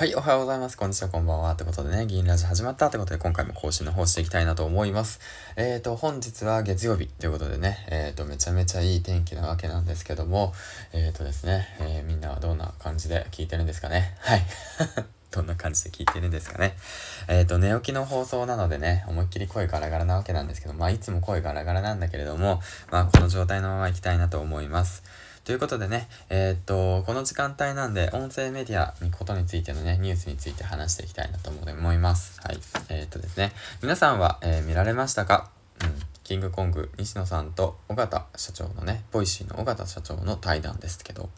はい、おはようございます。こんにちは、こんばんは。ってことでね、議員ラジ始まったってことで、今回も更新の方していきたいなと思います。えーと、本日は月曜日ということでね、えーと、めちゃめちゃいい天気なわけなんですけども、えーとですね、え、みんなはどんな感じで聞いてるんですかね？はい。どんな感じで聞いてるんですかね？えっ、ー、と、寝起きの放送なのでね、思いっきり声ガラガラなわけなんですけど、まあ、いつも声ガラガラなんだけれども、まあ、この状態のまま行きたいなと思います。ということでね、えー、っと、この時間帯なんで、音声メディアにことについてのね、ニュースについて話していきたいなと思います。はい。えー、っとですね、皆さんは、えー、見られましたか？うん。キングコング西野さんと緒方社長のね、 Voicy の緒方社長の対談ですけど、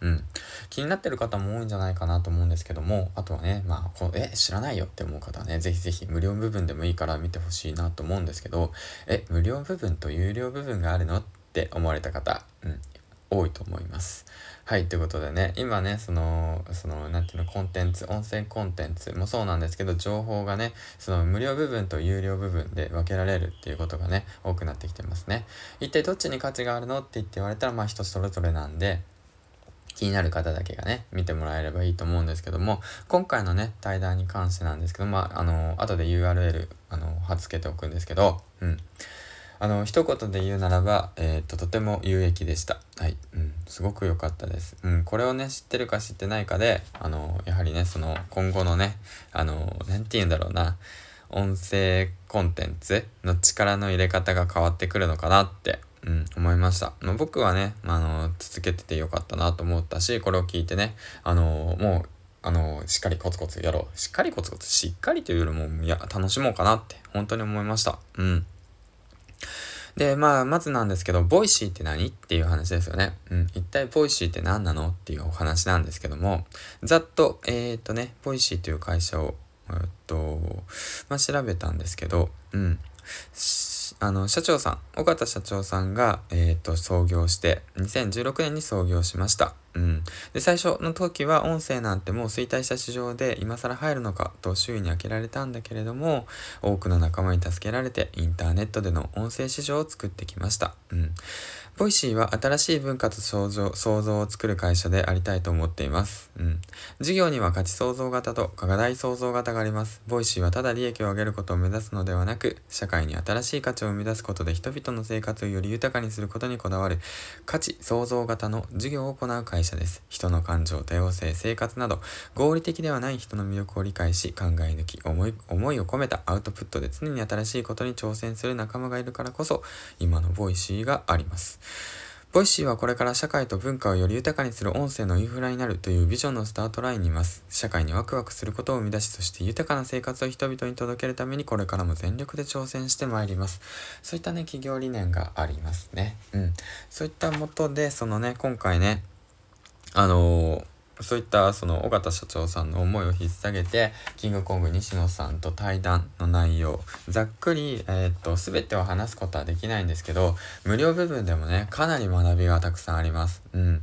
うん。気になってる方も多いんじゃないかなと思うんですけども、あとはね、まあ、こえ、知らないよって思う方はね、ぜひぜひ無料部分でもいいから見てほしいなと思うんですけど、え、無料部分と有料部分があるの？って思われた方、うん。多いと思います。はい、ということでね、今ね、その、その、なんていうの、コンテンツ、音声コンテンツもそうなんですけど、情報がね、その無料部分と有料部分で分けられるっていうことがね、多くなってきてますね。一体どっちに価値があるのって言って言われたら、まあ人それぞれなんで、気になる方だけがね、見てもらえればいいと思うんですけども、今回のね、対談に関してなんですけど、まあ、あの、後で URL、あの、貼っつけておくんですけど、うん。あの、一言で言うならば、えっ、と、とても有益でした。はい。うん。すごく良かったです。うん。これをね、知ってるか知ってないかで、あの、やはりね、その、今後のね、あの、なんて言うんだろうな、音声コンテンツの力の入れ方が変わってくるのかなって、うん、思いました。まあ、僕はね、まあの、続けててよかったなと思ったし、これを聞いてね、あの、もう、あの、しっかりコツコツやろう。しっかりコツコツ、しっかりというよりも、いや、楽しもうかなって、本当に思いました。うん。で、まあ、まずなんですけど、 Voicy って何っていう話ですよね。うん。一体 Voicy って何なのっていうお話なんですけども、ざっと、えー、っとね、 Voicy という会社を、えっと、まあ、調べたんですけど、うん。あの、社長さん、緒方社長さんが、えっ、と、創業して、2016年に創業しました。うん。で、最初の時は音声なんてもう衰退した市場で今更入るのかと周囲に呆れられたんだけれども、多くの仲間に助けられてインターネットでの音声市場を作ってきました。うん。 Voicy は新しい文化と創造創造を作る会社でありたいと思っています。うん。事業には価値創造型と課題創造型があります。 Voicy はただ利益を上げることを目指すのではなく、社会に新しい価値を生み出すことで人々の生活をより豊かにすることにこだわる価値創造型の事業を行う会社です。人の感情、多様性、生活など合理的ではない人の魅力を理解し、考え抜き、思い、思いを込めたアウトプットで常に新しいことに挑戦する仲間がいるからこそ、今の Voicy があります。 Voicy はこれから社会と文化をより豊かにする音声のインフラになるというビジョンのスタートラインにいます。社会にワクワクすることを生み出し、そして豊かな生活を人々に届けるためにこれからも全力で挑戦してまいります。そういったね、企業理念がありますね。うん。そういったもとで、そのね、今回ね、あのーそういったその尾形社長さんの思いを引っ提げてキングコング西野さんと対談の内容ざっくり、えー、っと全てを話すことはできないんですけど無料部分でもねかなり学びがたくさんあります。うん。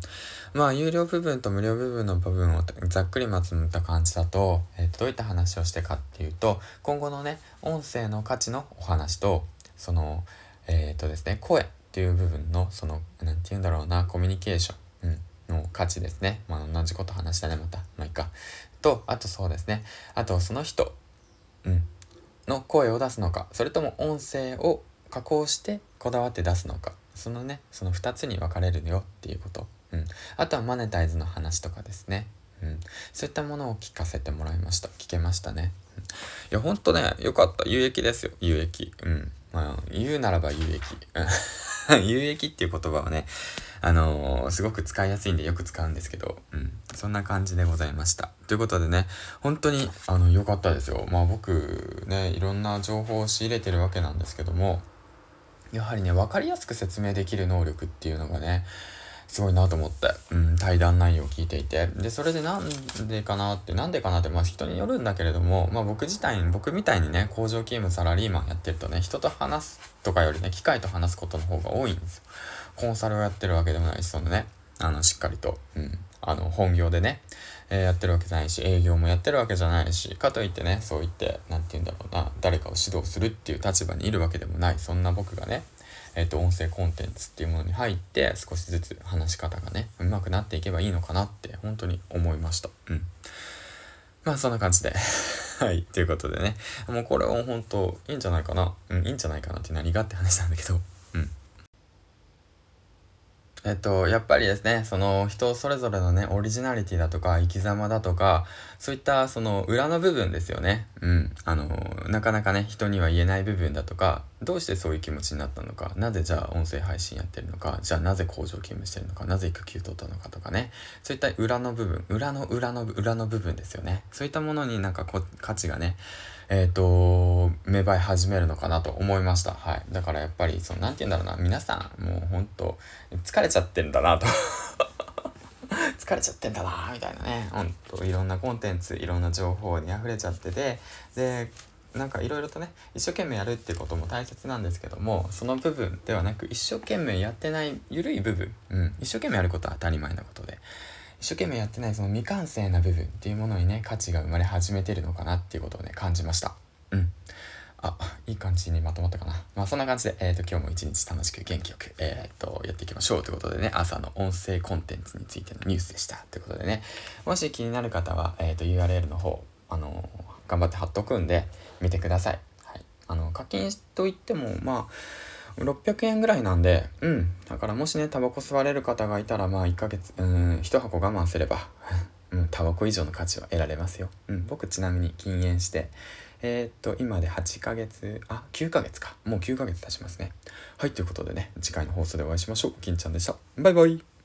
まあ有料部分と無料部分の部分をざっくりまとめた感じだと,、えー、どういった話をしてかっていうと今後のね音声の価値のお話とそのえー、とですね声っていう部分のその何て言うんだろうなコミュニケーション。の価値ですね。まあ、同じこと話したね、また。まあ、いいか。と、あとそうですね。あと、その人、うん、の声を出すのか、それとも音声を加工してこだわって出すのか。そのね、その2つに分かれるよっていうこと。うん。あとはマネタイズの話とかですね。うん。そういったものを聞かせてもらいました。聞けましたね。うん、いや、ほんとね、よかった。有益ですよ。有益。うん。まあ、言うならば有益。有益っていう言葉はね、あのー、すごく使いやすいんでよく使うんですけど、うん。そんな感じでございました。ということでね、本当に、あの、良かったですよ。まあ僕、ね、いろんな情報を仕入れてるわけなんですけども、やはりね、分かりやすく説明できる能力っていうのがね、すごいなと思って、うん、対談内容を聞いていて。で、それでなんでかなって、なんでかなって、まあ人によるんだけれども、まあ僕自体に、僕みたいにね、工場勤務サラリーマンやってるとね、人と話すとかよりね、機械と話すことの方が多いんですよ。コンサルをやってるわけでもないし、そのね、あの、しっかりと、うん、あの、本業でね、えー、やってるわけじゃないし、営業もやってるわけじゃないし、かといってね、そう言って、何て言うんだろうな、誰かを指導するっていう立場にいるわけでもない、そんな僕がね、えっ、と、音声コンテンツっていうものに入って、少しずつ話し方がね、うまくなっていけばいいのかなって、本当に思いました。うん。まあそんな感じで はい。ということでね。もうこれは本当いいんじゃないかな。うん、いいんじゃないかなって何がって話なんだけど。えっと、やっぱりですね、その人それぞれのね、オリジナリティだとか、生き様だとか、そういったその裏の部分ですよね。うん。あの、なかなかね、人には言えない部分だとか、どうしてそういう気持ちになったのか、なぜじゃあ音声配信やってるのか、じゃあなぜ工場勤務してるのか、なぜ育休取ったのかとかね、そういった裏の部分、裏の裏の裏の部分ですよね。そういったものになんかこ価値がね、えっ、ー、と、芽生え始めるのかなと思いました。はい。だからやっぱり、その、なんて言うんだろうな、皆さん、もうほんと、疲れちゃってんだなと。疲れちゃってんだなみたいなね。ほんと、いろんなコンテンツ、いろんな情報に溢れちゃってて、で、なんかいろいろとね一生懸命やるっていうことも大切なんですけどもその部分ではなく一生懸命やってない緩い部分、うん、一生懸命やることは当たり前なことで。一生懸命やってないその未完成な部分っていうものにね価値が生まれ始めてるのかなっていうことをね感じました。うん。いい感じにまとまったかな。まあそんな感じで、えーと、今日も一日楽しく元気よく、えーと、やっていきましょうということでね朝の音声コンテンツについてのニュースでしたということでね。もし気になる方は、えーと、URL の方あの、頑張って貼っとくんで見てください、はい、あの課金といってもまあ600円ぐらいなんで、うん。だからもしね、タバコ吸われる方がいたら、まあ1ヶ月、うん、1箱我慢すれば、うん、タバコ以上の価値は得られますよ。うん、僕ちなみに禁煙して、えー、っと、今で8ヶ月、あ、9ヶ月か。もう9ヶ月経ちますね。はい、ということでね、次回の放送でお会いしましょう。金ちゃんでした。バイバイ。